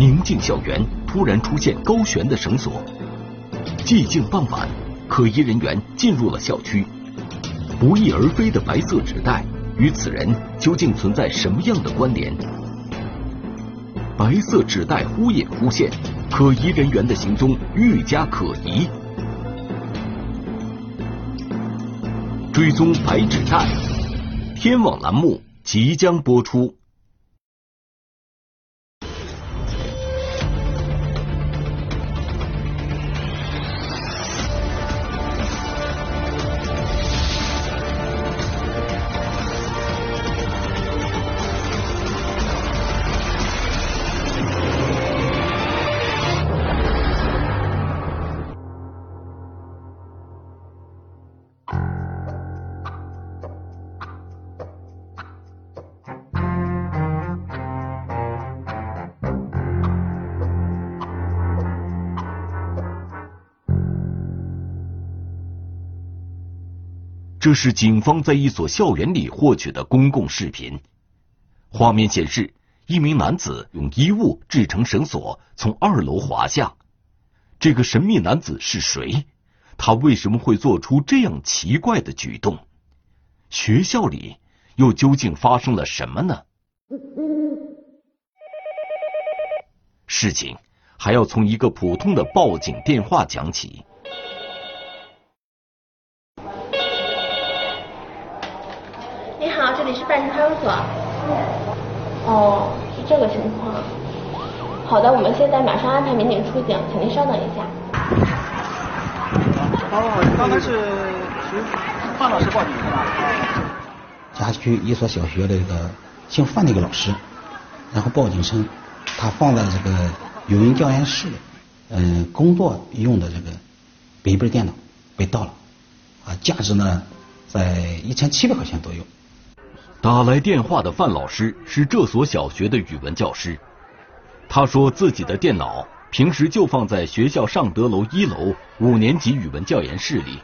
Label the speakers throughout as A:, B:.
A: 宁静校园突然出现高悬的绳索。寂静傍晚，可疑人员进入了校区。不翼而飞的白色纸袋与此人究竟存在什么样的关联？白色纸袋忽隐忽现，可疑人员的行踪愈加可疑。追踪白纸袋，天网栏目即将播出。这是警方在一所校园里获取的公共视频。画面显示，一名男子用衣物制成绳索，从二楼滑下。这个神秘男子是谁？他为什么会做出这样奇怪的举动？学校里又究竟发生了什么呢？事情还要从一个普通的报警电话讲起。
B: 这里是办事派出所。哦，是这个情况。好的，我们现在马上安排民警出警，请您稍等一下。
C: 哦，刚才是是范老师报警的吧？
D: 辖区一所小学的一个姓范的一个老师，然后报警称他放在这个语音教研室，嗯，工作用的这个笔记本电脑被盗了，啊，价值呢在一千七百块钱左右。
A: 打来电话的范老师是这所小学的语文教师，他说自己的电脑平时就放在学校尚德楼一楼五年级语文教研室里，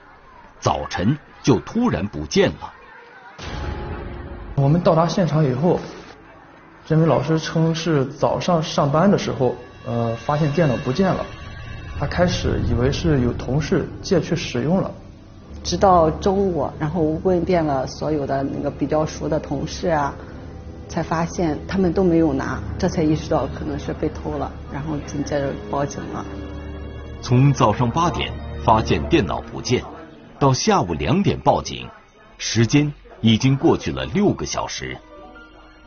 A: 早晨就突然不见了。
E: 我们到达现场以后，这名老师称是早上上班的时候，呃，发现电脑不见了，他开始以为是有同事借去使用了。
F: 直到中午，然后问遍了所有的那个比较熟的同事啊，才发现他们都没有拿，这才意识到可能是被偷了，然后紧接着报警了。
A: 从早上八点发现电脑不见，到下午两点报警，时间已经过去了六个小时，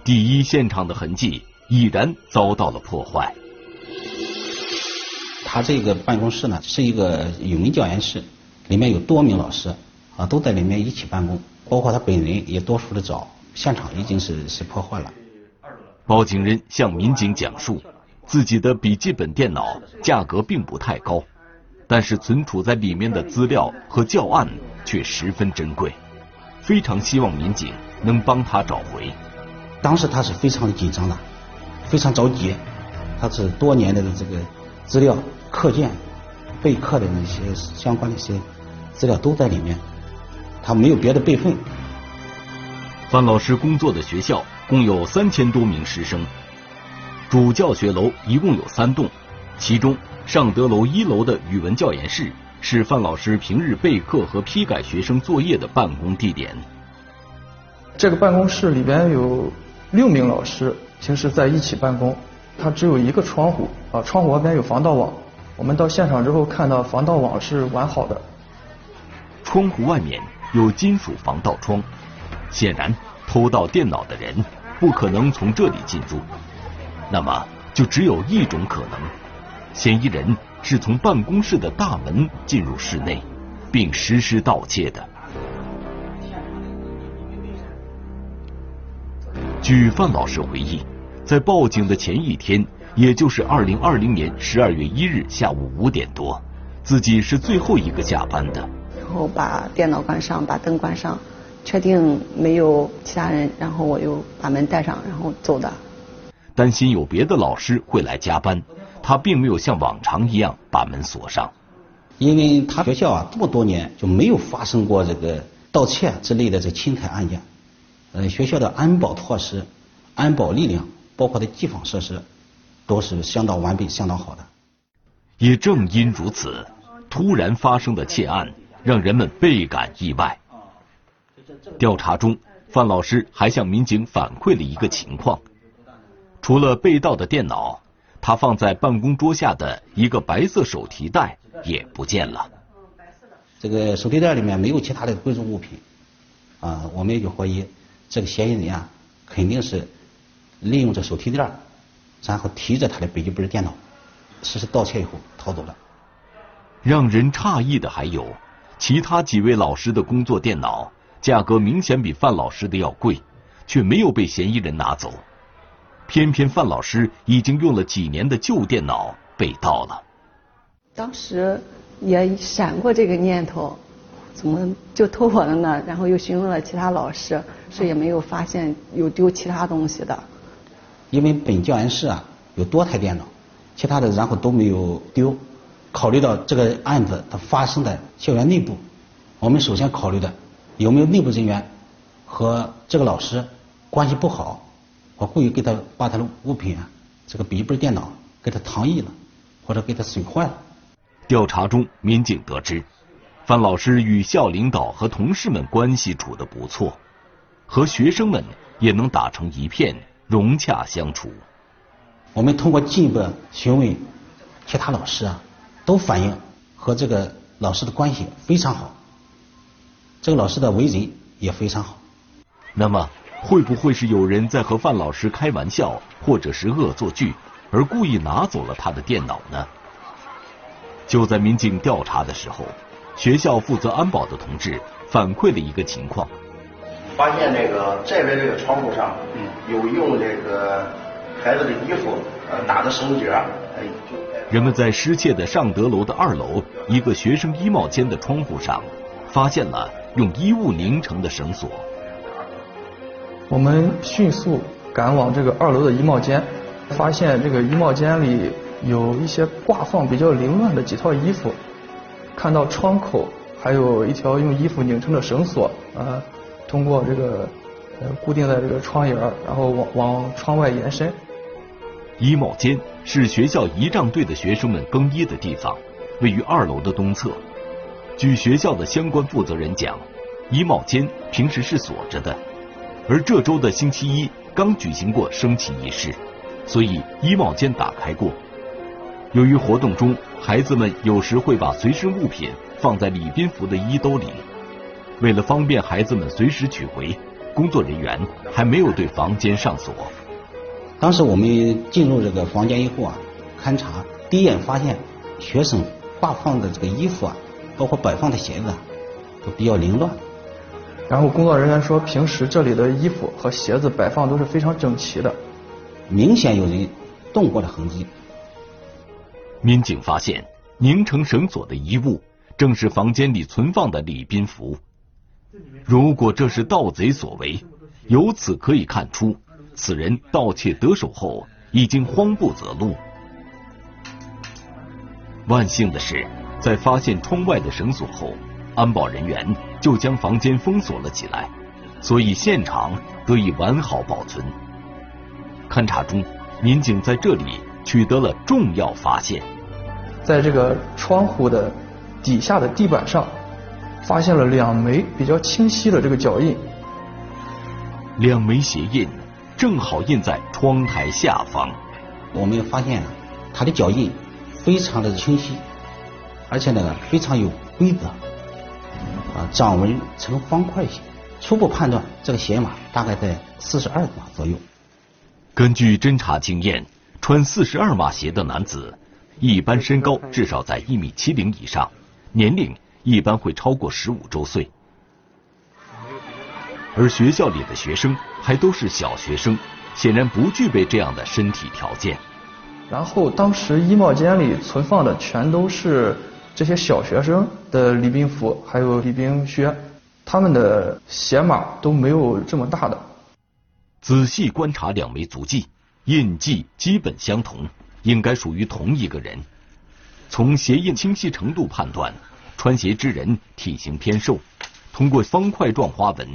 A: 第一现场的痕迹已然遭到了破坏。
D: 他这个办公室呢，是一个语文教研室。里面有多名老师啊，都在里面一起办公，包括他本人也多数的找，现场已经是是破坏了。
A: 报警人向民警讲述，自己的笔记本电脑价格并不太高，但是存储在里面的资料和教案却十分珍贵，非常希望民警能帮他找回。
D: 当时他是非常的紧张的，非常着急，他是多年的这个资料课件备课的那些相关的一些。资料都在里面，他没有别的备份。
A: 范老师工作的学校共有三千多名师生，主教学楼一共有三栋，其中尚德楼一楼的语文教研室是范老师平日备课和批改学生作业的办公地点。
E: 这个办公室里边有六名老师平时在一起办公，它只有一个窗户啊，窗户外边有防盗网。我们到现场之后看到防盗网是完好的。
A: 窗户外面有金属防盗窗，显然偷盗电脑的人不可能从这里进入。那么就只有一种可能：嫌疑人是从办公室的大门进入室内，并实施盗窃的。据范老师回忆，在报警的前一天，也就是二零二零年十二月一日下午五点多，自己是最后一个下班的。
F: 然后把电脑关上，把灯关上，确定没有其他人，然后我又把门带上，然后走的。
A: 担心有别的老师会来加班，他并没有像往常一样把门锁上。
D: 因为他学校啊这么多年就没有发生过这个盗窃之类的这侵财案件，呃，学校的安保措施、安保力量，包括的机房设施，都是相当完备、相当好的。
A: 也正因如此，突然发生的窃案让人们倍感意外。调查中，范老师还向民警反馈了一个情况：除了被盗的电脑，他放在办公桌下的一个白色手提袋也不见了。
D: 这个手提袋里面没有其他的贵重物品，啊，我们也就怀疑这个嫌疑人啊，肯定是利用这手提袋，然后提着他的笔记本电脑。实施盗窃以后逃走了。
A: 让人诧异的还有，其他几位老师的工作电脑价格明显比范老师的要贵，却没有被嫌疑人拿走。偏偏范老师已经用了几年的旧电脑被盗了。
F: 当时也闪过这个念头，怎么就偷我的呢？然后又询问了其他老师，是也没有发现有丢其他东西的。
D: 因为本教研室啊有多台电脑。其他的然后都没有丢。考虑到这个案子它发生在校园内部，我们首先考虑的有没有内部人员和这个老师关系不好，我故意给他把他的物品啊，这个笔记本电脑给他藏匿了，或者给他损坏了。
A: 调查中，民警得知，范老师与校领导和同事们关系处得不错，和学生们也能打成一片，融洽相处。
D: 我们通过进一步询问其他老师啊，都反映和这个老师的关系非常好，这个老师的为人也非常好。
A: 那么，会不会是有人在和范老师开玩笑，或者是恶作剧，而故意拿走了他的电脑呢？就在民警调查的时候，学校负责安保的同志反馈了一个情况，
G: 发现这个这边这个窗户上有用这个。孩子的衣服，呃，打的绳结。哎，
A: 人们在失窃的尚德楼的二楼一个学生衣帽间的窗户上，发现了用衣物拧成的绳索。
E: 我们迅速赶往这个二楼的衣帽间，发现这个衣帽间里有一些挂放比较凌乱的几套衣服，看到窗口还有一条用衣服拧成的绳索，啊，通过这个呃固定在这个窗沿然后往往窗外延伸。
A: 衣帽间是学校仪仗队的学生们更衣的地方，位于二楼的东侧。据学校的相关负责人讲，衣帽间平时是锁着的，而这周的星期一刚举行过升旗仪式，所以衣帽间打开过。由于活动中孩子们有时会把随身物品放在礼宾服的衣兜里，为了方便孩子们随时取回，工作人员还没有对房间上锁。
D: 当时我们进入这个房间以后啊，勘查第一眼发现学生挂放的这个衣服啊，包括摆放的鞋子啊，都比较凌乱。
E: 然后工作人员说，平时这里的衣服和鞋子摆放都是非常整齐的，
D: 明显有人动过的痕迹。
A: 民警发现拧成绳索的衣物，正是房间里存放的礼宾服。如果这是盗贼所为，由此可以看出。此人盗窃得手后，已经慌不择路。万幸的是，在发现窗外的绳索后，安保人员就将房间封锁了起来，所以现场得以完好保存。勘查中，民警在这里取得了重要发现，
E: 在这个窗户的底下的地板上，发现了两枚比较清晰的这个脚印，
A: 两枚鞋印。正好印在窗台下方，
D: 我们发现他的脚印非常的清晰，而且呢非常有规则，啊掌纹呈方块形，初步判断这个鞋码大概在四十二码左右。
A: 根据侦查经验，穿四十二码鞋的男子一般身高至少在一米七零以上，年龄一般会超过十五周岁。而学校里的学生还都是小学生，显然不具备这样的身体条件。
E: 然后当时衣帽间里存放的全都是这些小学生的礼宾服，还有礼宾靴，他们的鞋码都没有这么大的。
A: 仔细观察两枚足迹，印记基本相同，应该属于同一个人。从鞋印清晰程度判断，穿鞋之人体型偏瘦，通过方块状花纹。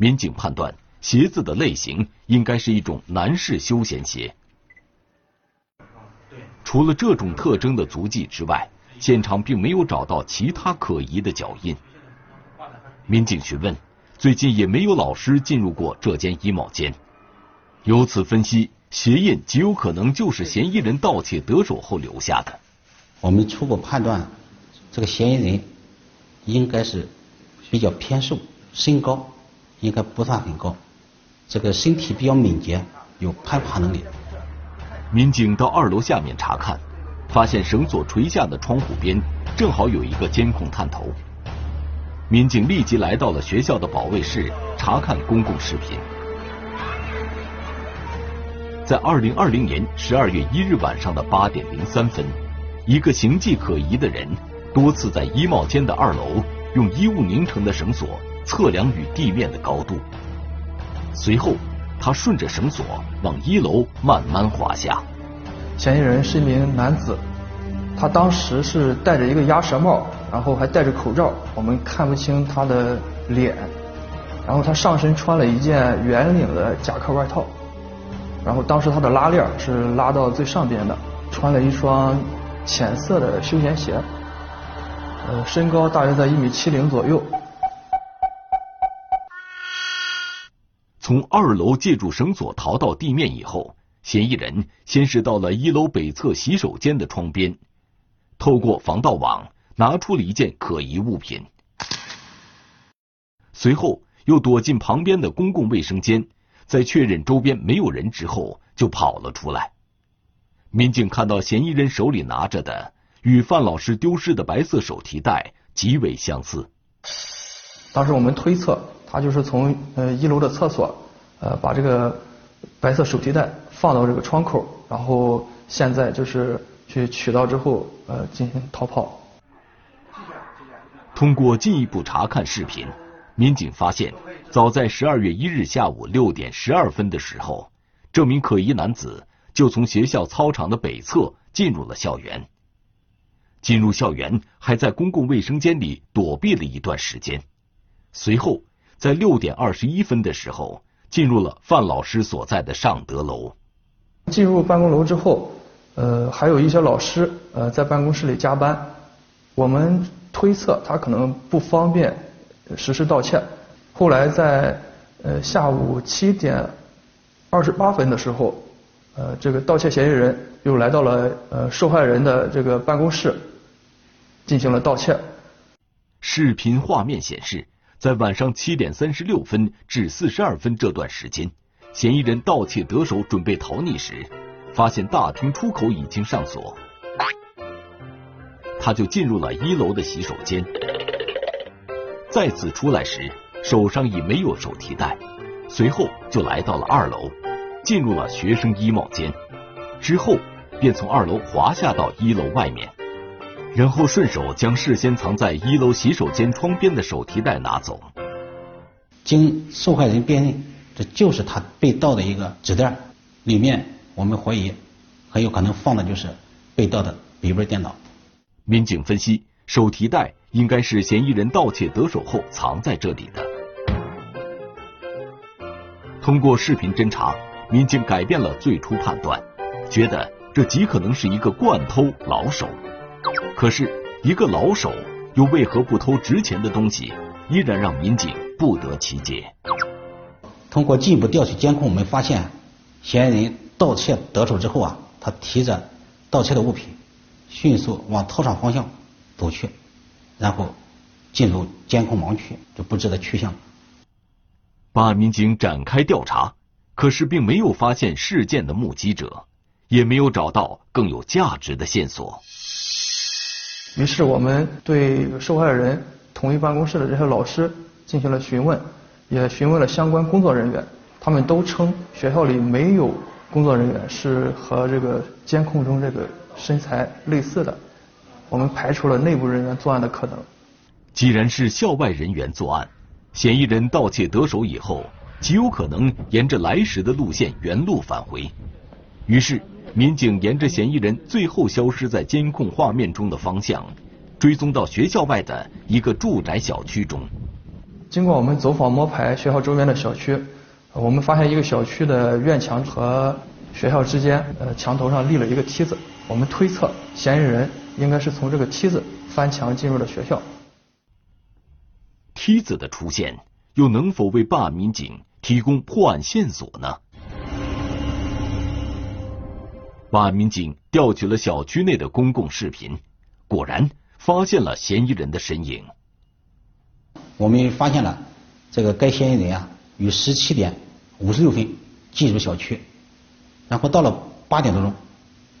A: 民警判断，鞋子的类型应该是一种男士休闲鞋。除了这种特征的足迹之外，现场并没有找到其他可疑的脚印。民警询问，最近也没有老师进入过这间衣帽间，由此分析，鞋印极有可能就是嫌疑人盗窃得手后留下的。
D: 我们初步判断，这个嫌疑人应该是比较偏瘦，身高应该不算很高，这个身体比较敏捷，有攀爬能力。
A: 民警到二楼下面查看，发现绳索垂下的窗户边正好有一个监控探头。民警立即来到了学校的保卫室查看公共视频。在二零二零年十二月一日晚上的八点零三分，一个形迹可疑的人多次在衣帽间的二楼用衣物拧成的绳索测量与地面的高度，随后。他顺着绳索往一楼慢慢滑下。
E: 嫌疑人是一名男子，他当时是戴着一个鸭舌帽，然后还戴着口罩，我们看不清他的脸。然后他上身穿了一件圆领的夹克外套，然后当时他的拉链是拉到最上边的，穿了一双浅色的休闲鞋，呃，身高大约在一米七零左右。
A: 从二楼借助绳索逃到地面以后，嫌疑人先是到了一楼北侧洗手间的窗边，透过防盗网拿出了一件可疑物品，随后又躲进旁边的公共卫生间，在确认周边没有人之后就跑了出来。民警看到嫌疑人手里拿着的与范老师丢失的白色手提袋极为相似，
E: 当时我们推测。他就是从呃一楼的厕所，呃把这个白色手提袋放到这个窗口，然后现在就是去取到之后呃进行逃跑。
A: 通过进一步查看视频，民警发现，早在十二月一日下午六点十二分的时候，这名可疑男子就从学校操场的北侧进入了校园。进入校园，还在公共卫生间里躲避了一段时间，随后。在六点二十一分的时候，进入了范老师所在的尚德楼。
E: 进入办公楼之后，呃，还有一些老师呃在办公室里加班。我们推测他可能不方便实施盗窃。后来在呃下午七点二十八分的时候，呃，这个盗窃嫌疑人又来到了呃受害人的这个办公室，进行了盗窃。
A: 视频画面显示。在晚上七点三十六分至四十二分这段时间，嫌疑人盗窃得手准备逃匿时，发现大厅出口已经上锁，他就进入了一楼的洗手间。再次出来时，手上已没有手提袋，随后就来到了二楼，进入了学生衣帽间，之后便从二楼滑下到一楼外面。然后顺手将事先藏在一楼洗手间窗边的手提袋拿走。
D: 经受害人辨认，这就是他被盗的一个纸袋，里面我们怀疑很有可能放的就是被盗的笔记本电脑。
A: 民警分析，手提袋应该是嫌疑人盗窃得手后藏在这里的。通过视频侦查，民警改变了最初判断，觉得这极可能是一个惯偷老手。可是，一个老手又为何不偷值钱的东西，依然让民警不得其解。
D: 通过进一步调取监控，我们发现，嫌疑人盗窃得手之后啊，他提着盗窃的物品，迅速往操场方向走去，然后进入监控盲区，就不知的去向。
A: 办案民警展开调查，可是并没有发现事件的目击者，也没有找到更有价值的线索。
E: 于是我们对受害人同一办公室的这些老师进行了询问，也询问了相关工作人员，他们都称学校里没有工作人员是和这个监控中这个身材类似的，我们排除了内部人员作案的可能。
A: 既然是校外人员作案，嫌疑人盗窃得手以后，极有可能沿着来时的路线原路返回，于是。民警沿着嫌疑人最后消失在监控画面中的方向，追踪到学校外的一个住宅小区中。
E: 经过我们走访摸排学校周边的小区，我们发现一个小区的院墙和学校之间，呃，墙头上立了一个梯子，我们推测嫌疑人应该是从这个梯子翻墙进入了学校。
A: 梯子的出现又能否为办案民警提供破案线索呢？办案民警调取了小区内的公共视频，果然发现了嫌疑人的身影。
D: 我们发现了这个该嫌疑人啊，于十七点五十六分进入小区，然后到了八点多钟，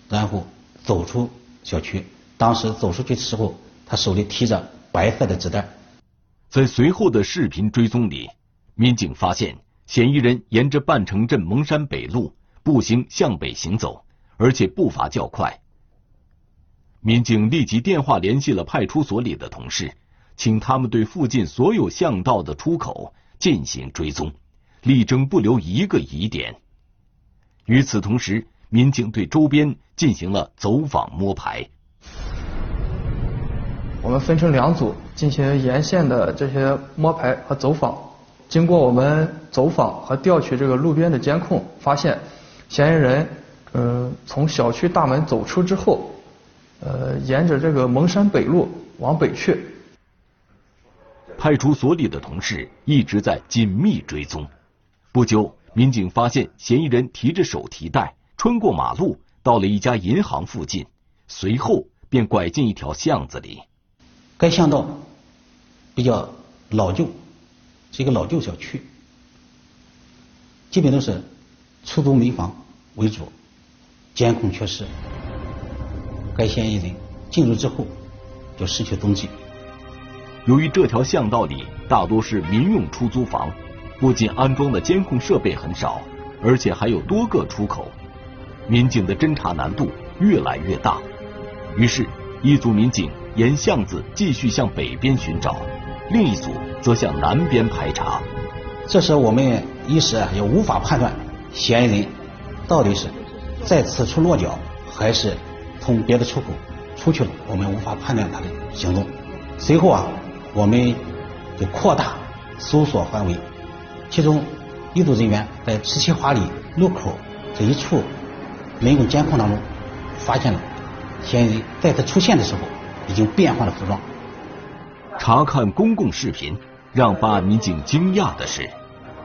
D: 然后走出小区。当时走出去的时候，他手里提着白色的纸袋。
A: 在随后的视频追踪里，民警发现嫌疑人沿着半城镇蒙山北路步行向北行走，而且步伐较快。民警立即电话联系了派出所里的同事，请他们对附近所有巷道的出口进行追踪，力争不留一个疑点。与此同时，民警对周边进行了走访摸排。
E: 我们分成两组进行沿线的这些摸排和走访。经过我们走访和调取这个路边的监控，发现嫌疑人嗯从小区大门走出之后，呃沿着这个蒙山北路往北去。
A: 派出所里的同事一直在紧密追踪。不久，民警发现嫌疑人提着手提袋穿过马路，到了一家银行附近，随后便拐进一条巷子里。
D: 该巷道比较老旧，是一个老旧小区，基本都是出租民房为主，监控缺失。该嫌疑人进入之后就失去踪迹。
A: 由于这条巷道里大多是民用出租房，不仅安装的监控设备很少，而且还有多个出口，民警的侦查难度越来越大。于是，一组民警。沿巷子继续向北边寻找，另一组则向南边排查。
D: 这时我们一时也无法判断嫌疑人到底是在此处落脚，还是从别的出口出去了。我们无法判断他的行踪。随后啊，我们就扩大搜索范围，其中一组人员在十七华里路口这一处人工监控当中，发现了嫌疑人再次出现的时候。已经变换了服装。
A: 查看公共视频，让办案民警惊讶的是，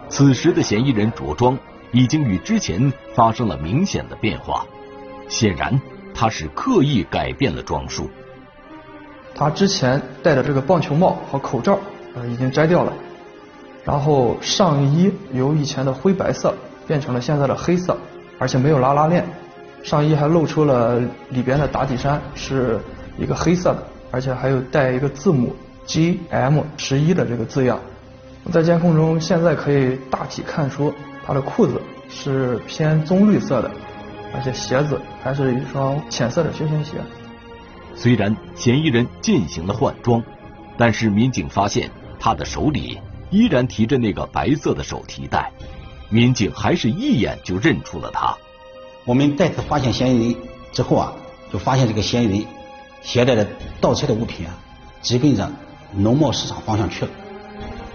A: 此时的嫌疑人着装已经与之前发生了明显的变化。显然，他是刻意改变了装束。
E: 他之前戴的这个棒球帽和口罩呃已经摘掉了，然后上衣由以前的灰白色变成了现在的黑色，而且没有拉拉链，上衣还露出了里边的打底衫是。一个黑色的，而且还有带一个字母 G M 十一的这个字样。在监控中，现在可以大体看出他的裤子是偏棕绿色的，而且鞋子还是一双浅色的休闲鞋。
A: 虽然嫌疑人进行了换装，但是民警发现他的手里依然提着那个白色的手提袋，民警还是一眼就认出了他。
D: 我们再次发现嫌疑人之后啊，就发现这个嫌疑人。携带的盗窃的物品啊，直奔着农贸市场方向去了。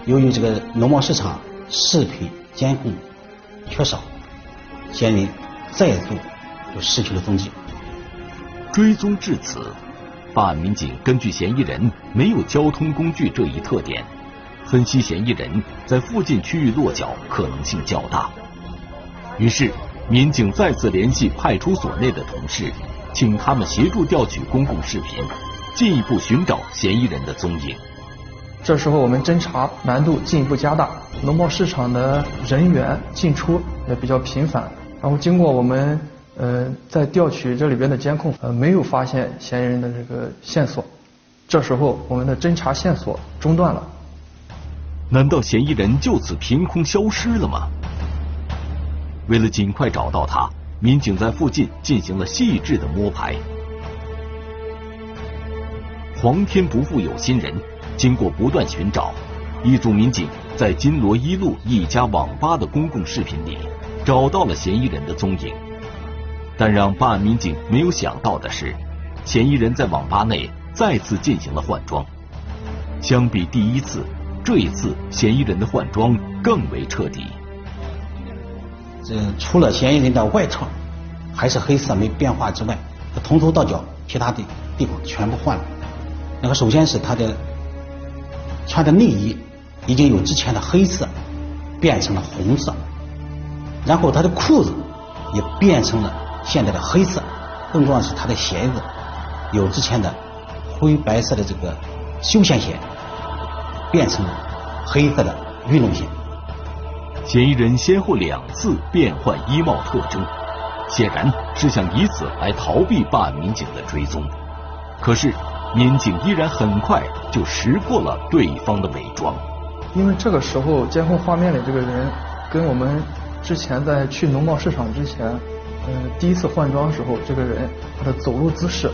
D: 由于这个农贸市场视频监控缺少，嫌疑人再度就失去了踪迹。
A: 追踪至此，办案民警根据嫌疑人没有交通工具这一特点，分析嫌疑人在附近区域落脚可能性较大。于是，民警再次联系派出所内的同事。请他们协助调取公共视频，进一步寻找嫌疑人的踪影。
E: 这时候我们侦查难度进一步加大，农贸市场的人员进出也比较频繁。然后经过我们呃在调取这里边的监控，呃没有发现嫌疑人的这个线索。这时候我们的侦查线索中断了。
A: 难道嫌疑人就此凭空消失了吗？为了尽快找到他。民警在附近进行了细致的摸排。皇天不负有心人，经过不断寻找，一组民警在金罗一路一家网吧的公共视频里找到了嫌疑人的踪影。但让办案民警没有想到的是，嫌疑人在网吧内再次进行了换装。相比第一次，这一次嫌疑人的换装更为彻底。
D: 这除了嫌疑人的外套还是黑色没变化之外，他从头到脚其他的地方全部换了。那个首先是他的穿的内衣已经有之前的黑色变成了红色，然后他的裤子也变成了现在的黑色，更重要的是他的鞋子有之前的灰白色的这个休闲鞋变成了黑色的运动鞋。
A: 嫌疑人先后两次变换衣帽特征，显然是想以此来逃避办案民警的追踪。可是，民警依然很快就识破了对方的伪装。
E: 因为这个时候监控画面里这个人跟我们之前在去农贸市场之前，嗯，第一次换装时候这个人他的走路姿势，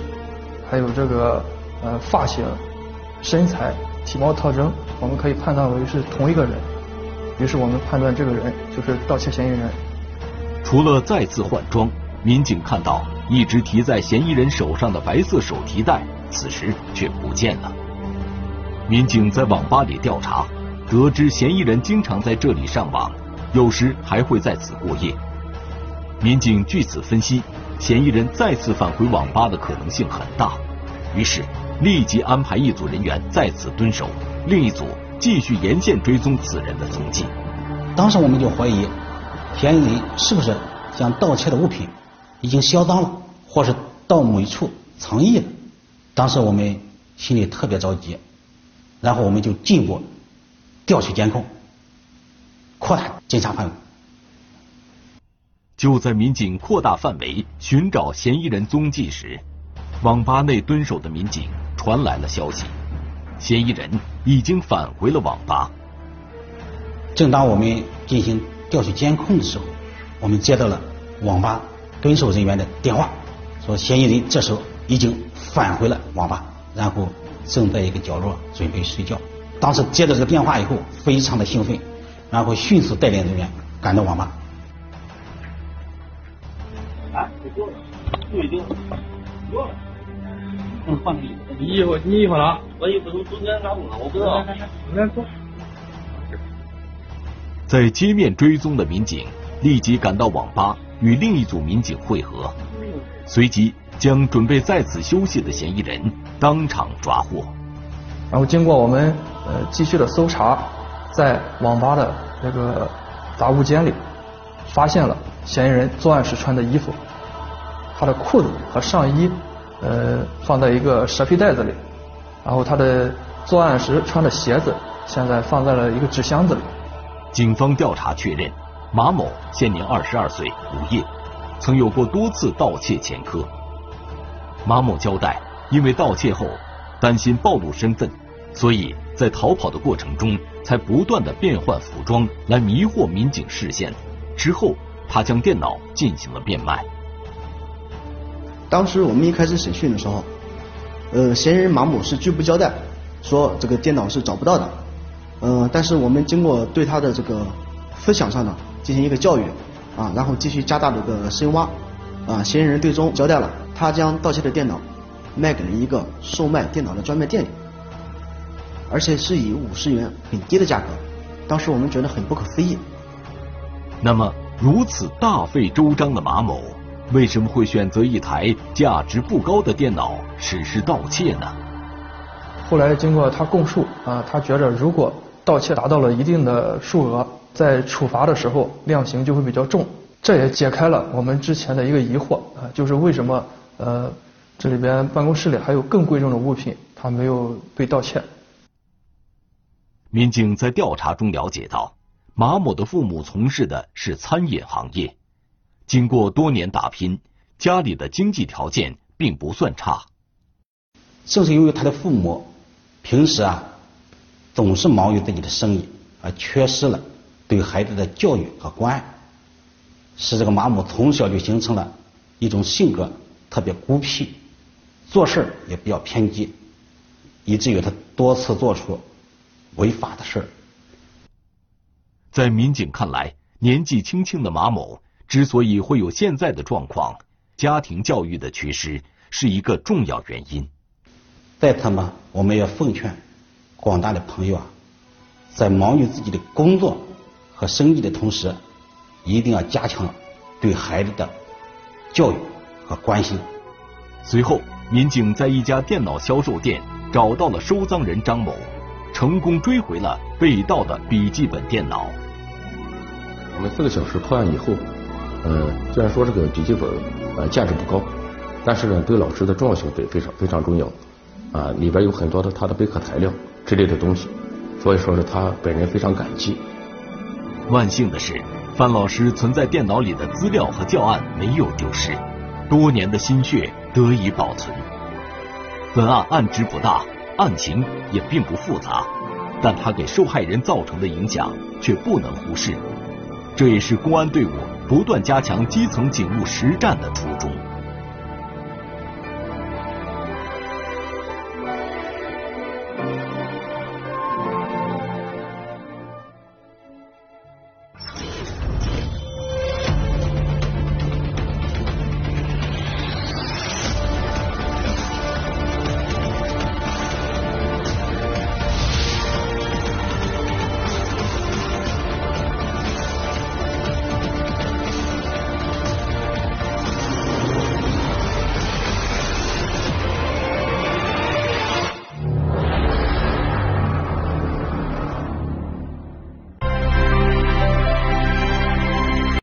E: 还有这个呃发型、身材、体貌特征，我们可以判断为是同一个人。于是我们判断这个人就是盗窃嫌疑人。
A: 除了再次换装，民警看到一直提在嫌疑人手上的白色手提袋，此时却不见了。民警在网吧里调查，得知嫌疑人经常在这里上网，有时还会在此过夜。民警据此分析，嫌疑人再次返回网吧的可能性很大，于是立即安排一组人员在此蹲守，另一组。继续沿线追踪此人的踪迹。
D: 当时我们就怀疑，嫌疑人是不是将盗窃的物品已经销赃了，或是到某一处藏匿了。当时我们心里特别着急，然后我们就进一步调取监控，扩大侦查范围。
A: 就在民警扩大范围寻找嫌疑人踪迹时，网吧内蹲守的民警传来了消息。嫌疑人已经返回了网吧。
D: 正当我们进行调取监控的时候，我们接到了网吧蹲守人员的电话，说嫌疑人这时候已经返回了网吧，然后正在一个角落准备睡觉。当时接到这个电话以后，非常的兴奋，然后迅速带领人员赶到网吧。
C: 啊，够了，就已经够了。嗯，换个衣服。你衣服，你衣服呢？我衣服都中间拿走了，我不知道。来走。
A: 在街面追踪的民警立即赶到网吧，与另一组民警会合，随即将准备在此休息的嫌疑人当场抓获。
E: 然后经过我们呃继续的搜查，在网吧的那个杂物间里，发现了嫌疑人作案时穿的衣服，他的裤子和上衣。呃，放在一个蛇皮袋子里，然后他的作案时穿的鞋子现在放在了一个纸箱子里。
A: 警方调查确认，马某现年二十二岁，无业，曾有过多次盗窃前科。马某交代，因为盗窃后担心暴露身份，所以在逃跑的过程中才不断的变换服装来迷惑民警视线。之后，他将电脑进行了变卖。
H: 当时我们一开始审讯的时候，呃，嫌疑人马某是拒不交代，说这个电脑是找不到的，呃，但是我们经过对他的这个思想上呢进行一个教育，啊，然后继续加大这个深挖，啊，嫌疑人最终交代了，他将盗窃的电脑卖给了一个售卖电脑的专卖店里，而且是以五十元很低的价格，当时我们觉得很不可思议。
A: 那么，如此大费周章的马某。为什么会选择一台价值不高的电脑实施盗窃呢？
E: 后来经过他供述啊，他觉着如果盗窃达到了一定的数额，在处罚的时候量刑就会比较重。这也解开了我们之前的一个疑惑啊，就是为什么呃这里边办公室里还有更贵重的物品，他没有被盗窃？
A: 民警在调查中了解到，马某的父母从事的是餐饮行业。经过多年打拼，家里的经济条件并不算差。
D: 正是由于他的父母平时啊总是忙于自己的生意，而缺失了对孩子的教育和关爱，使这个马某从小就形成了一种性格特别孤僻，做事也比较偏激，以至于他多次做出违法的事儿。
A: 在民警看来，年纪轻轻的马某。之所以会有现在的状况，家庭教育的缺失是一个重要原因。
D: 在此嘛，我们也奉劝广大的朋友啊，在忙于自己的工作和生意的同时，一定要加强对孩子的教育和关心。
A: 随后，民警在一家电脑销售店找到了收赃人张某，成功追回了被盗的笔记本电脑。
I: 我们四个小时破案以后，呃，虽然说这个笔记本呃价值不高，但是呢，对老师的重要性非非常非常重要，啊，里边有很多的他的备课材料之类的东西，所以说是他本人非常感激。
A: 万幸的是，范老师存在电脑里的资料和教案没有丢失，多年的心血得以保存。本案案值不大，案情也并不复杂，但它给受害人造成的影响却不能忽视。这也是公安队伍不断加强基层警务实战的初衷。